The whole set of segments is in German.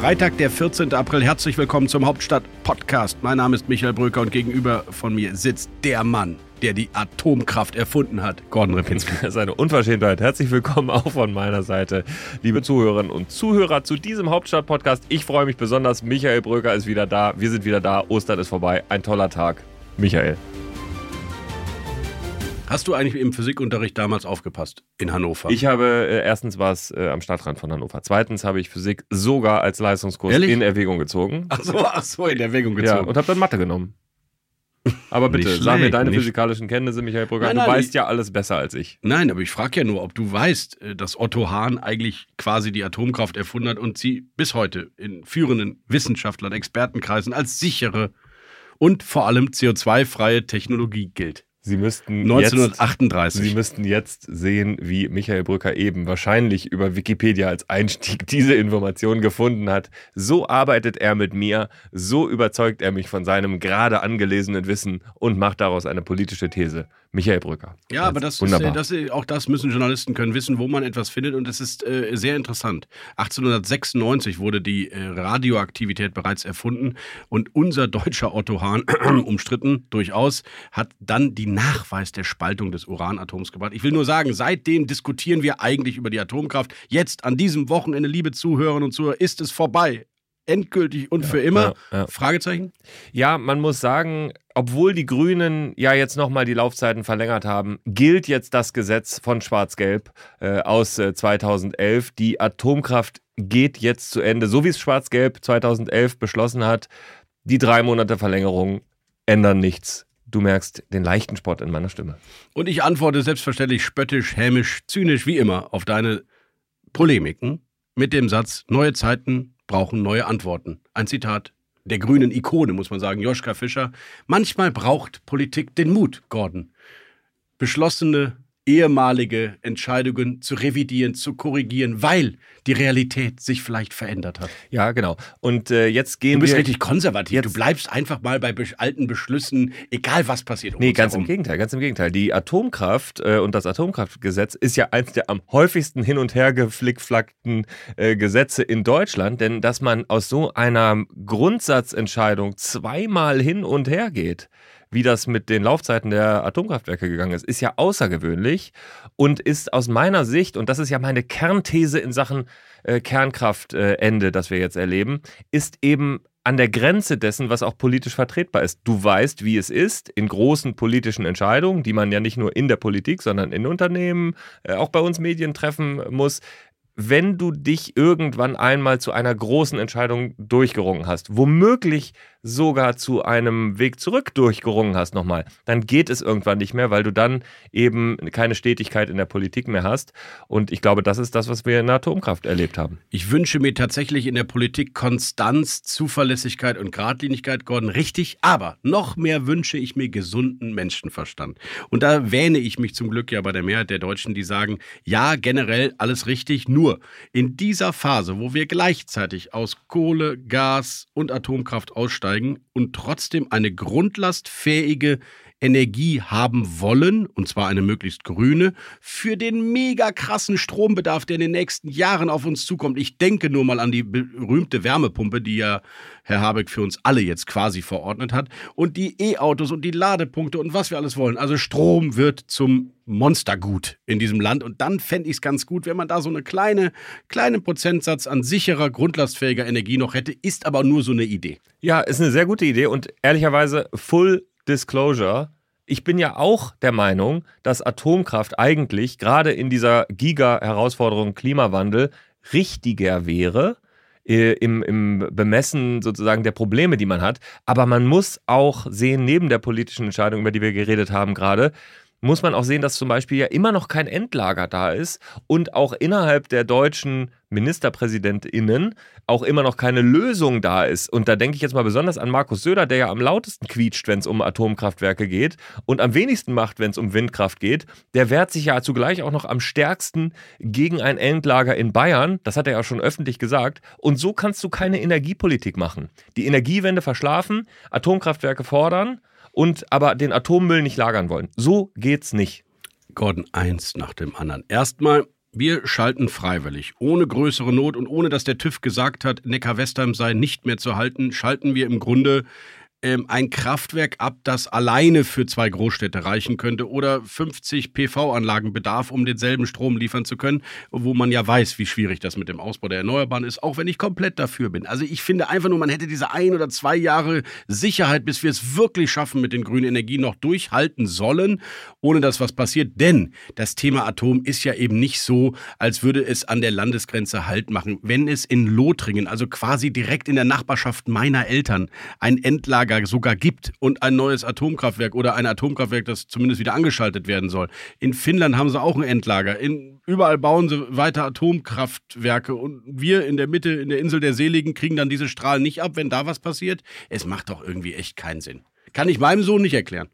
Freitag, der 14. April. Herzlich willkommen zum Hauptstadt-Podcast. Mein Name ist Michael Brücker und gegenüber von mir sitzt der Mann, der die Atomkraft erfunden hat, Gordon Ripinski. Das ist eine Unverschämtheit. Herzlich willkommen auch von meiner Seite, liebe Zuhörerinnen und Zuhörer, zu diesem Hauptstadt-Podcast. Ich freue mich besonders. Michael Brücker ist wieder da. Wir sind wieder da. Ostern ist vorbei. Ein toller Tag. Michael. Hast du eigentlich im Physikunterricht damals aufgepasst in Hannover? Ich habe, äh, erstens war es äh, am Stadtrand von Hannover. Zweitens habe ich Physik sogar als Leistungskurs Ehrlich? in Erwägung gezogen. ach so, ach so, in Erwägung Ja, gezogen. und habe dann Mathe genommen. Aber bitte, Nicht sag mir schlecht, deine nicht- physikalischen Kenntnisse, Michael Brücker. Nein, du nein, weißt ich- ja alles besser als ich. Nein, aber ich frage ja nur, ob du weißt, äh, dass Otto Hahn eigentlich quasi die Atomkraft erfunden hat und sie bis heute in führenden Wissenschaftlern, Expertenkreisen als sichere und vor allem CO2-freie Technologie gilt. Sie müssten jetzt 1938. Sie müssten jetzt sehen, wie Michael Brücker eben wahrscheinlich über Wikipedia als Einstieg diese Information gefunden hat. So arbeitet er mit mir, so überzeugt er mich von seinem gerade angelesenen Wissen und macht daraus eine politische These. Michael Brücker. Ja, aber das ist, wunderbar. das, auch das müssen Journalisten können wissen, wo man etwas findet und es ist äh, sehr interessant. 1896 wurde die äh, Radioaktivität bereits erfunden und unser deutscher Otto Hahn, umstritten durchaus, hat dann die Nachweis der Spaltung des Uranatoms gebracht. Ich will nur sagen, seitdem diskutieren wir eigentlich über die Atomkraft. Jetzt an diesem Wochenende, liebe Zuhörerinnen und Zuhörer, ist es vorbei. Endgültig und für immer? ja, ja. Fragezeichen? Ja, man muss sagen, obwohl die Grünen ja jetzt nochmal die Laufzeiten verlängert haben, gilt jetzt das Gesetz von Schwarz-Gelb äh, aus äh, 2011. Die Atomkraft geht jetzt zu Ende, so wie es Schwarz-Gelb 2011 beschlossen hat. Die drei Monate Verlängerung ändern nichts. Du merkst den leichten Spott in meiner Stimme. Und ich antworte selbstverständlich spöttisch, hämisch, zynisch wie immer auf deine Polemiken mit dem Satz: Neue Zeiten brauchen neue Antworten. Ein Zitat der grünen Ikone, muss man sagen, Joschka Fischer. Manchmal braucht Politik den Mut, Gordon. Beschlossene ehemalige Entscheidungen zu revidieren, zu korrigieren, weil die Realität sich vielleicht verändert hat. Ja, genau. Und äh, jetzt gehen Du bist wir. richtig konservativ. jetzt- du bleibst einfach mal bei alten Beschlüssen, egal was passiert. um Nee, ganz im herum. Gegenteil, ganz im Gegenteil. Die Atomkraft äh, und das Atomkraftgesetz ist ja eins der am häufigsten hin und her geflickflackten äh, Gesetze in Deutschland, denn dass man aus so einer Grundsatzentscheidung zweimal hin und her geht, wie das mit den Laufzeiten der Atomkraftwerke gegangen ist, ist ja außergewöhnlich und ist aus meiner Sicht, und das ist ja meine Kernthese in Sachen äh, Kernkraftende, das wir jetzt erleben, ist eben an der Grenze dessen, was auch politisch vertretbar ist. Du weißt, wie es ist, in großen politischen Entscheidungen, die man ja nicht nur in der Politik, sondern in Unternehmen, äh, auch bei uns Medien treffen muss. Wenn du dich irgendwann einmal zu einer großen Entscheidung durchgerungen hast, womöglich sogar zu einem Weg zurück durchgerungen hast nochmal, dann geht es irgendwann nicht mehr, weil du dann eben keine Stetigkeit in der Politik mehr hast. Und ich glaube, das ist das, was wir in der Atomkraft erlebt haben. Ich wünsche mir tatsächlich in der Politik Konstanz, Zuverlässigkeit und Geradlinigkeit, Gordon, richtig. Aber noch mehr wünsche ich mir gesunden Menschenverstand. Und da wähne ich mich zum Glück ja bei der Mehrheit der Deutschen, die sagen, ja, generell alles richtig. Nur in dieser Phase, wo wir gleichzeitig aus Kohle, Gas und Atomkraft aussteigen und trotzdem eine grundlastfähige Energie haben wollen, und zwar eine möglichst grüne, für den mega krassen Strombedarf, der in den nächsten Jahren auf uns zukommt. Ich denke nur mal an die berühmte Wärmepumpe, die ja Herr Habeck für uns alle jetzt quasi verordnet hat, und die E-Autos und die Ladepunkte und was wir alles wollen. Also Strom wird zum Monstergut in diesem Land und dann fände ich es ganz gut, wenn man da so eine kleine, kleinen Prozentsatz an sicherer, grundlastfähiger Energie noch hätte, ist aber nur so eine Idee. Ja, ist eine sehr gute Idee und ehrlicherweise Full Disclosure. Ich bin ja auch der Meinung, dass Atomkraft eigentlich gerade in dieser Giga-Herausforderung Klimawandel richtiger wäre äh, im, im Bemessen sozusagen der Probleme, die man hat. Aber man muss auch sehen, neben der politischen Entscheidung, über die wir geredet haben gerade, muss man auch sehen, dass zum Beispiel ja immer noch kein Endlager da ist und auch innerhalb der deutschen MinisterpräsidentInnen auch immer noch keine Lösung da ist. Und da denke ich jetzt mal besonders an Markus Söder, der ja am lautesten quietscht, wenn es um Atomkraftwerke geht und am wenigsten macht, wenn es um Windkraft geht. Der wehrt sich ja zugleich auch noch am stärksten gegen ein Endlager in Bayern. Das hat er ja schon öffentlich gesagt. Und so kannst du keine Energiepolitik machen. Die Energiewende verschlafen, Atomkraftwerke fordern und aber den Atommüll nicht lagern wollen. So geht's nicht. Gordon, eins nach dem anderen. Erstmal, wir schalten freiwillig, ohne größere Not und ohne dass der TÜV gesagt hat, Neckar-Westheim sei nicht mehr zu halten, schalten wir im Grunde ähm, ein Kraftwerk ab, das alleine für zwei Großstädte reichen könnte oder 50 PV-Anlagen bedarf, um denselben Strom liefern zu können, wo man ja weiß, wie schwierig das mit dem Ausbau der Erneuerbaren ist, auch wenn ich komplett dafür bin. Also ich finde einfach nur, man hätte diese ein oder zwei Jahre Sicherheit, bis wir es wirklich schaffen, mit den grünen Energien noch durchhalten sollen, ohne dass was passiert. Denn das Thema Atom ist ja eben nicht so, als würde es an der Landesgrenze Halt machen. Wenn es in Lothringen, also quasi direkt in der Nachbarschaft meiner Eltern, ein Endlager sogar gibt und ein neues Atomkraftwerk oder ein Atomkraftwerk, das zumindest wieder angeschaltet werden soll. In Finnland haben sie auch ein Endlager. In, überall bauen sie weiter Atomkraftwerke und wir in der Mitte, in der Insel der Seligen, kriegen dann diese Strahlen nicht ab, wenn da was passiert. Es macht doch irgendwie echt keinen Sinn. Kann ich meinem Sohn nicht erklären.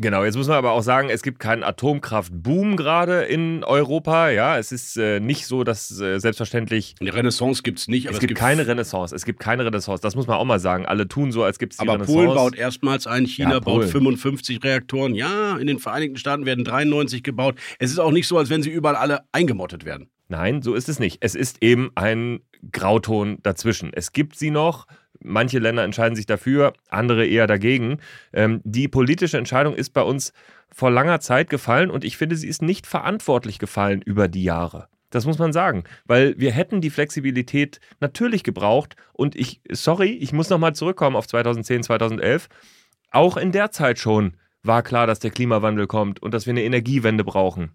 Genau, jetzt muss man aber auch sagen, es gibt keinen Atomkraftboom gerade in Europa. Ja, es ist äh, nicht so, dass äh, selbstverständlich. Eine Renaissance gibt es nicht. Aber es, gibt, es gibt keine Renaissance. Es gibt keine Renaissance. Das muss man auch mal sagen. Alle tun so, als gibt es die aber Renaissance. Polen baut erstmals ein, China ja, baut 55 Reaktoren. Ja, in den Vereinigten Staaten werden 93 gebaut. Es ist auch nicht so, als wenn sie überall alle eingemottet werden. Nein, so ist es nicht. Es ist eben ein Grauton dazwischen. Es gibt sie noch. Manche Länder entscheiden sich dafür, andere eher dagegen. Ähm, die politische Entscheidung ist bei uns vor langer Zeit gefallen und ich finde, sie ist nicht verantwortlich gefallen über die Jahre. Das muss man sagen, weil wir hätten die Flexibilität natürlich gebraucht und ich, sorry, ich muss nochmal zurückkommen auf 2010, 2011. Auch in der Zeit schon war klar, dass der Klimawandel kommt und dass wir eine Energiewende brauchen.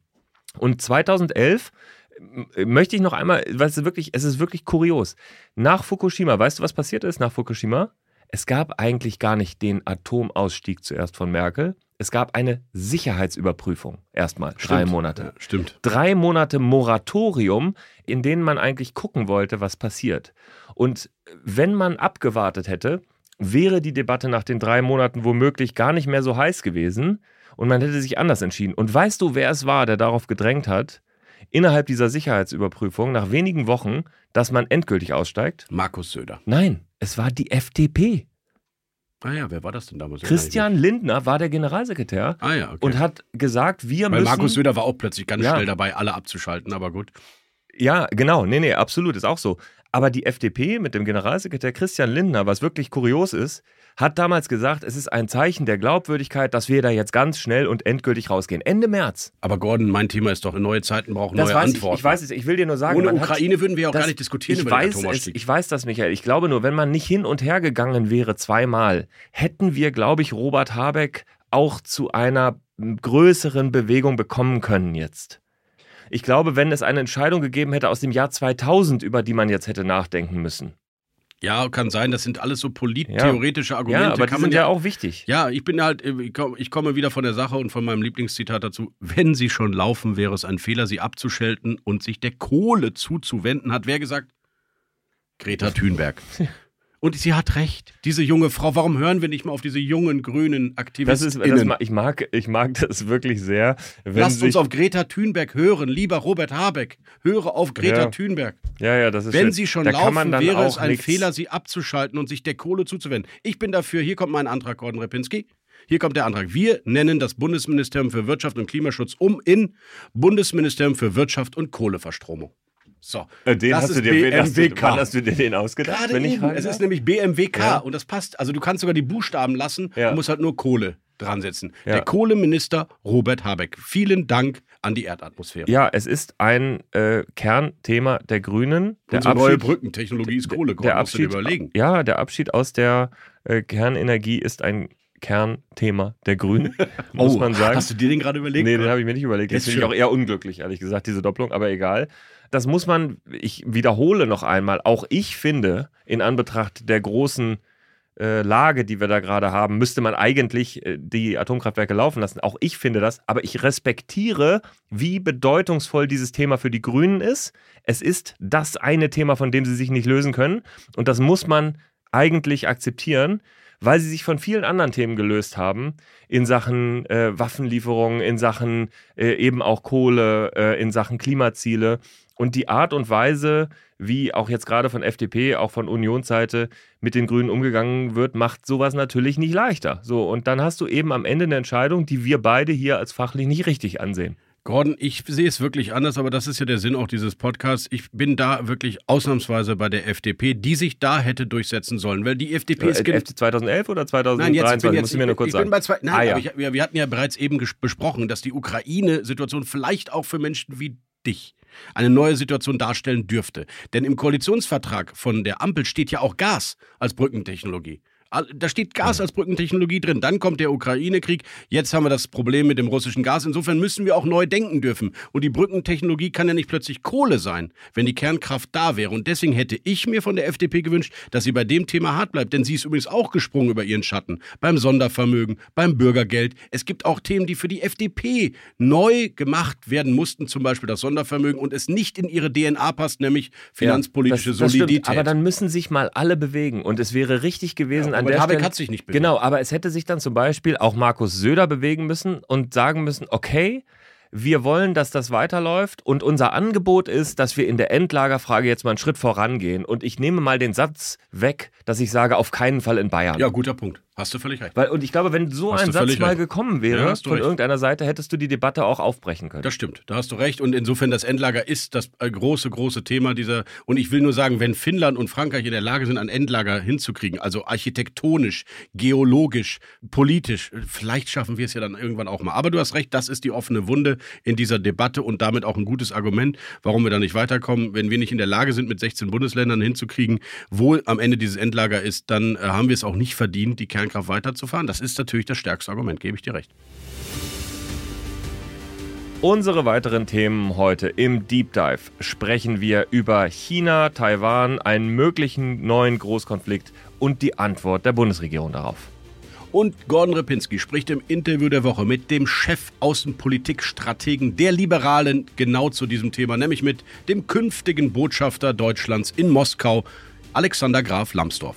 Und 2011 möchte ich noch einmal, weil es wirklich, es ist wirklich kurios. Nach Fukushima, weißt du, was passiert ist nach Fukushima? Es gab eigentlich gar nicht den Atomausstieg zuerst von Merkel. Es gab eine Sicherheitsüberprüfung erstmal. Stimmt. Drei Monate. Stimmt. Drei Monate Moratorium, in denen man eigentlich gucken wollte, was passiert. Und wenn man abgewartet hätte, wäre die Debatte nach den drei Monaten womöglich gar nicht mehr so heiß gewesen und man hätte sich anders entschieden. Und weißt du, wer es war, der darauf gedrängt hat? Innerhalb dieser Sicherheitsüberprüfung nach wenigen Wochen, dass man endgültig aussteigt? Markus Söder. Nein, es war die FDP. Ah ja, wer war das denn damals? Christian Lindner war der Generalsekretär ah ja, okay. und hat gesagt, wir Weil müssen... Markus Söder war auch plötzlich ganz ja. schnell dabei, alle abzuschalten, aber gut. Ja, genau. Nee, nee, absolut, ist auch so. Aber die FDP mit dem Generalsekretär Christian Lindner, was wirklich kurios ist, hat damals gesagt, es ist ein Zeichen der Glaubwürdigkeit, dass wir da jetzt ganz schnell und endgültig rausgehen. Ende März. Aber Gordon, mein Thema ist doch, neue Zeiten brauchen das neue Antworten. Ich, ich weiß es, ich will dir nur sagen. Ohne Ukraine würden wir auch gar nicht diskutieren ich über weiß den es, Ich weiß das, Michael. Ich glaube nur, wenn man nicht hin und her gegangen wäre zweimal, hätten wir, glaube ich, Robert Habeck auch zu einer größeren Bewegung bekommen können jetzt. Ich glaube, wenn es eine Entscheidung gegeben hätte aus dem Jahr 2000, über die man jetzt hätte nachdenken müssen, ja, kann sein. Das sind alles so polittheoretische Argumente. Ja, aber kann die sind ja, ja auch wichtig. Ja, ich bin halt, ich komme wieder von der Sache und von meinem Lieblingszitat dazu. Wenn sie schon laufen, wäre es ein Fehler, sie abzuschalten und sich der Kohle zuzuwenden, hat wer gesagt? Greta Thunberg. Und sie hat recht. Diese junge Frau, warum hören wir nicht mal auf diese jungen grünen Aktivisten? Das ist, das, ich, mag, ich mag das wirklich sehr. Lasst uns auf Greta Thunberg hören, lieber Robert Habeck. Höre auf Greta ja. Thunberg. Ja, ja, das ist Wenn sie schon da laufen, wäre es ein nichts. Fehler, sie abzuschalten und sich der Kohle zuzuwenden. Ich bin dafür. Hier kommt mein Antrag, Gordon Repinski. Hier kommt der Antrag. Wir nennen das Bundesministerium für Wirtschaft und Klimaschutz um in Bundesministerium für Wirtschaft und Kohleverstromung. So, äh, den das hast du dir, BMWK. Wann hast du dir den ausgedacht? Gerade wenn ich eben. Es ist nämlich BMWK Ja. und das passt. Also du kannst sogar die Buchstaben lassen, Ja. du musst halt nur Kohle dran setzen. Ja. Der Kohleminister Robert Habeck. Vielen Dank an die Erdatmosphäre. Ja, es ist ein äh, Kernthema der Grünen. Der Unsere neue Abschied, Brückentechnologie ist Kohle. der Abschied, überlegen. ja, der Abschied aus der äh, Kernenergie ist ein Kernthema der Grünen, muss man sagen. Oh, Hast du dir den gerade überlegt? Nee, den habe ich mir nicht überlegt. Das finde ich auch eher unglücklich, ehrlich gesagt, diese Doppelung, aber egal. Das muss man, ich wiederhole noch einmal, auch ich finde, in Anbetracht der großen äh, Lage, die wir da gerade haben, müsste man eigentlich äh, die Atomkraftwerke laufen lassen. Auch ich finde das, aber ich respektiere, wie bedeutungsvoll dieses Thema für die Grünen ist. Es ist das eine Thema, von dem sie sich nicht lösen können. Und das muss man eigentlich akzeptieren, weil sie sich von vielen anderen Themen gelöst haben, in Sachen äh, Waffenlieferungen, in Sachen äh, eben auch Kohle, äh, in Sachen Klimaziele. Und die Art und Weise, wie auch jetzt gerade von FDP, auch von Unionsseite mit den Grünen umgegangen wird, macht sowas natürlich nicht leichter. So, und dann hast du eben am Ende eine Entscheidung, die wir beide hier als fachlich nicht richtig ansehen. Gordon, ich sehe es wirklich anders, aber das ist ja der Sinn auch dieses Podcasts. Ich bin da wirklich ausnahmsweise bei der FDP, die sich da hätte durchsetzen sollen, weil die FDP ist... Äh, 2011 oder 2023? Nein, jetzt, bin jetzt, Musst du mir nur kurz ich sagen. Bin bei zwei, nein, Ah, ja. ich, wir, wir hatten ja bereits eben besprochen, dass die Ukraine-Situation vielleicht auch für Menschen wie dich eine neue Situation darstellen dürfte. Denn im Koalitionsvertrag von der Ampel steht ja auch Gas als Brückentechnologie. Da steht Gas als Brückentechnologie drin. Dann kommt der Ukraine-Krieg. Jetzt haben wir das Problem mit dem russischen Gas. Insofern müssen wir auch neu denken dürfen. Und die Brückentechnologie kann ja nicht plötzlich Kohle sein, wenn die Kernkraft da wäre. Und deswegen hätte ich mir von der FDP gewünscht, dass sie bei dem Thema hart bleibt. Denn sie ist übrigens auch gesprungen über ihren Schatten. Beim Sondervermögen, beim Bürgergeld. Es gibt auch Themen, die für die FDP neu gemacht werden mussten. Zum Beispiel das Sondervermögen und es nicht in ihre DNA passt, nämlich finanzpolitische das, das Solidität. Stimmt, aber dann müssen sich mal alle bewegen. Und es wäre richtig gewesen Ja, an Robert der Habeck Stelle. hat sich nicht bewegt. Genau, aber es hätte sich dann zum Beispiel auch Markus Söder bewegen müssen und sagen müssen: Okay, wir wollen, dass das weiterläuft und unser Angebot ist, dass wir in der Endlagerfrage jetzt mal einen Schritt vorangehen. Und ich nehme mal den Satz weg, dass ich sage, auf keinen Fall in Bayern. ja, guter Punkt. Hast du völlig recht. Weil, und ich glaube, wenn so Hast ein Satz mal recht. gekommen wäre Ja, von recht. irgendeiner Seite, hättest du die Debatte auch aufbrechen können. Das stimmt, da hast du recht. Und insofern das Endlager ist das äh, große, große Thema dieser. Und ich will nur sagen, wenn Finnland und Frankreich in der Lage sind, ein Endlager hinzukriegen, also architektonisch, geologisch, politisch, vielleicht schaffen wir es ja dann irgendwann auch mal. Aber du hast recht, das ist die offene Wunde in dieser Debatte und damit auch ein gutes Argument, warum wir da nicht weiterkommen. Wenn wir nicht in der Lage sind, mit 16 Bundesländern hinzukriegen, wo am Ende dieses Endlager ist, dann äh, haben wir es auch nicht verdient, die Kernkraft weiterzufahren. Das ist natürlich das stärkste Argument, gebe ich dir recht. Unsere weiteren Themen heute im Deep Dive sprechen wir über China, Taiwan, einen möglichen neuen Großkonflikt und die Antwort der Bundesregierung darauf. Und Gordon Repinski spricht im Interview der Woche mit dem Chef-Außenpolitik-Strategen der Liberalen genau zu diesem Thema, nämlich mit dem künftigen Botschafter Deutschlands in Moskau, Alexander Graf Lambsdorff.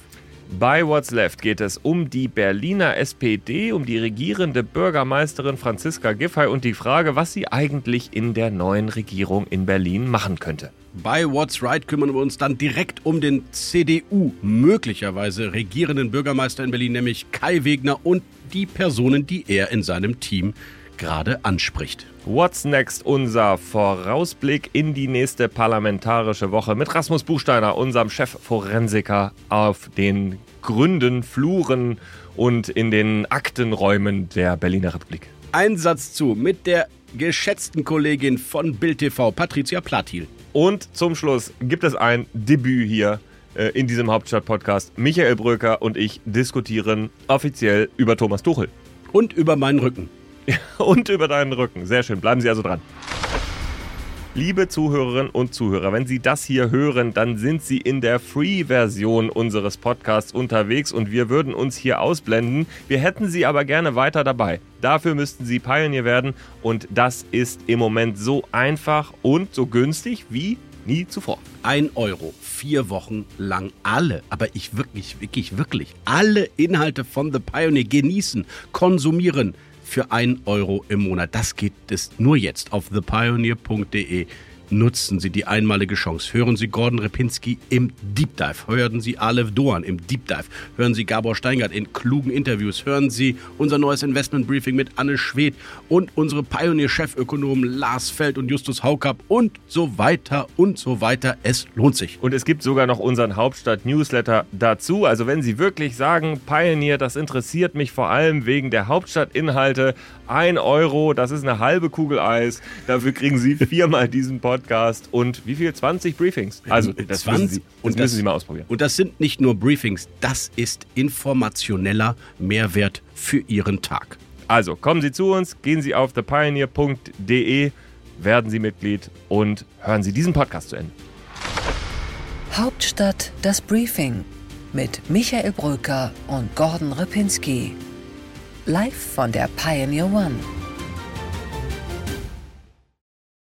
Bei What's Left geht es um die Berliner SPD, um die regierende Bürgermeisterin Franziska Giffey und die Frage, was sie eigentlich in der neuen Regierung in Berlin machen könnte. Bei What's Right kümmern wir uns dann direkt um den CDU möglicherweise regierenden Bürgermeister in Berlin, nämlich Kai Wegner und die Personen, die er in seinem Team gerade anspricht. What's Next, unser Vorausblick in die nächste parlamentarische Woche mit Rasmus Buchsteiner, unserem Chefforensiker auf den Gründen, Fluren und in den Aktenräumen der Berliner Republik. Ein Satz zu mit der geschätzten Kollegin von Bild TV, Patricia Platil. Und zum Schluss gibt es ein Debüt hier äh, in diesem Hauptstadt-Podcast. Michael Bröker und ich diskutieren offiziell über Thomas Tuchel. Und über meinen Rücken. und über deinen Rücken. Sehr schön. Bleiben Sie also dran. Liebe Zuhörerinnen und Zuhörer, wenn Sie das hier hören, dann sind Sie in der Free-Version unseres Podcasts unterwegs und wir würden uns hier ausblenden. Wir hätten Sie aber gerne weiter dabei. Dafür müssten Sie Pioneer werden und das ist im Moment so einfach und so günstig wie nie zuvor. Ein Euro, vier Wochen lang alle, aber ich wirklich, wirklich, wirklich alle Inhalte von The Pioneer genießen, konsumieren für ein Euro im Monat. Das geht es nur jetzt auf thepioneer.de. Nutzen Sie die einmalige Chance. Hören Sie Gordon Repinski im Deep Dive. Hören Sie Alev Doan im Deep Dive. Hören Sie Gabor Steingart in klugen Interviews. Hören Sie unser neues Investment Briefing mit Anne Schwedt und unsere Pioneer-Chefökonomen Lars Feld und Justus Haukapp und so weiter und so weiter. Es lohnt sich. Und es gibt sogar noch unseren Hauptstadt-Newsletter dazu. Also wenn Sie wirklich sagen, Pioneer, das interessiert mich vor allem wegen der Hauptstadtinhalte, ein Euro, das ist eine halbe Kugel Eis. Dafür kriegen Sie viermal diesen Podcast und wie viel? 20 Briefings. Also das 20 müssen Sie, das und müssen Sie mal ausprobieren. Und das sind nicht nur Briefings, das ist informationeller Mehrwert für Ihren Tag. Also kommen Sie zu uns, gehen Sie auf thepioneer.de, werden Sie Mitglied und hören Sie diesen Podcast zu Ende. Hauptstadt das Briefing mit Michael Brücker und Gordon Ripinski. Live von der Pioneer One.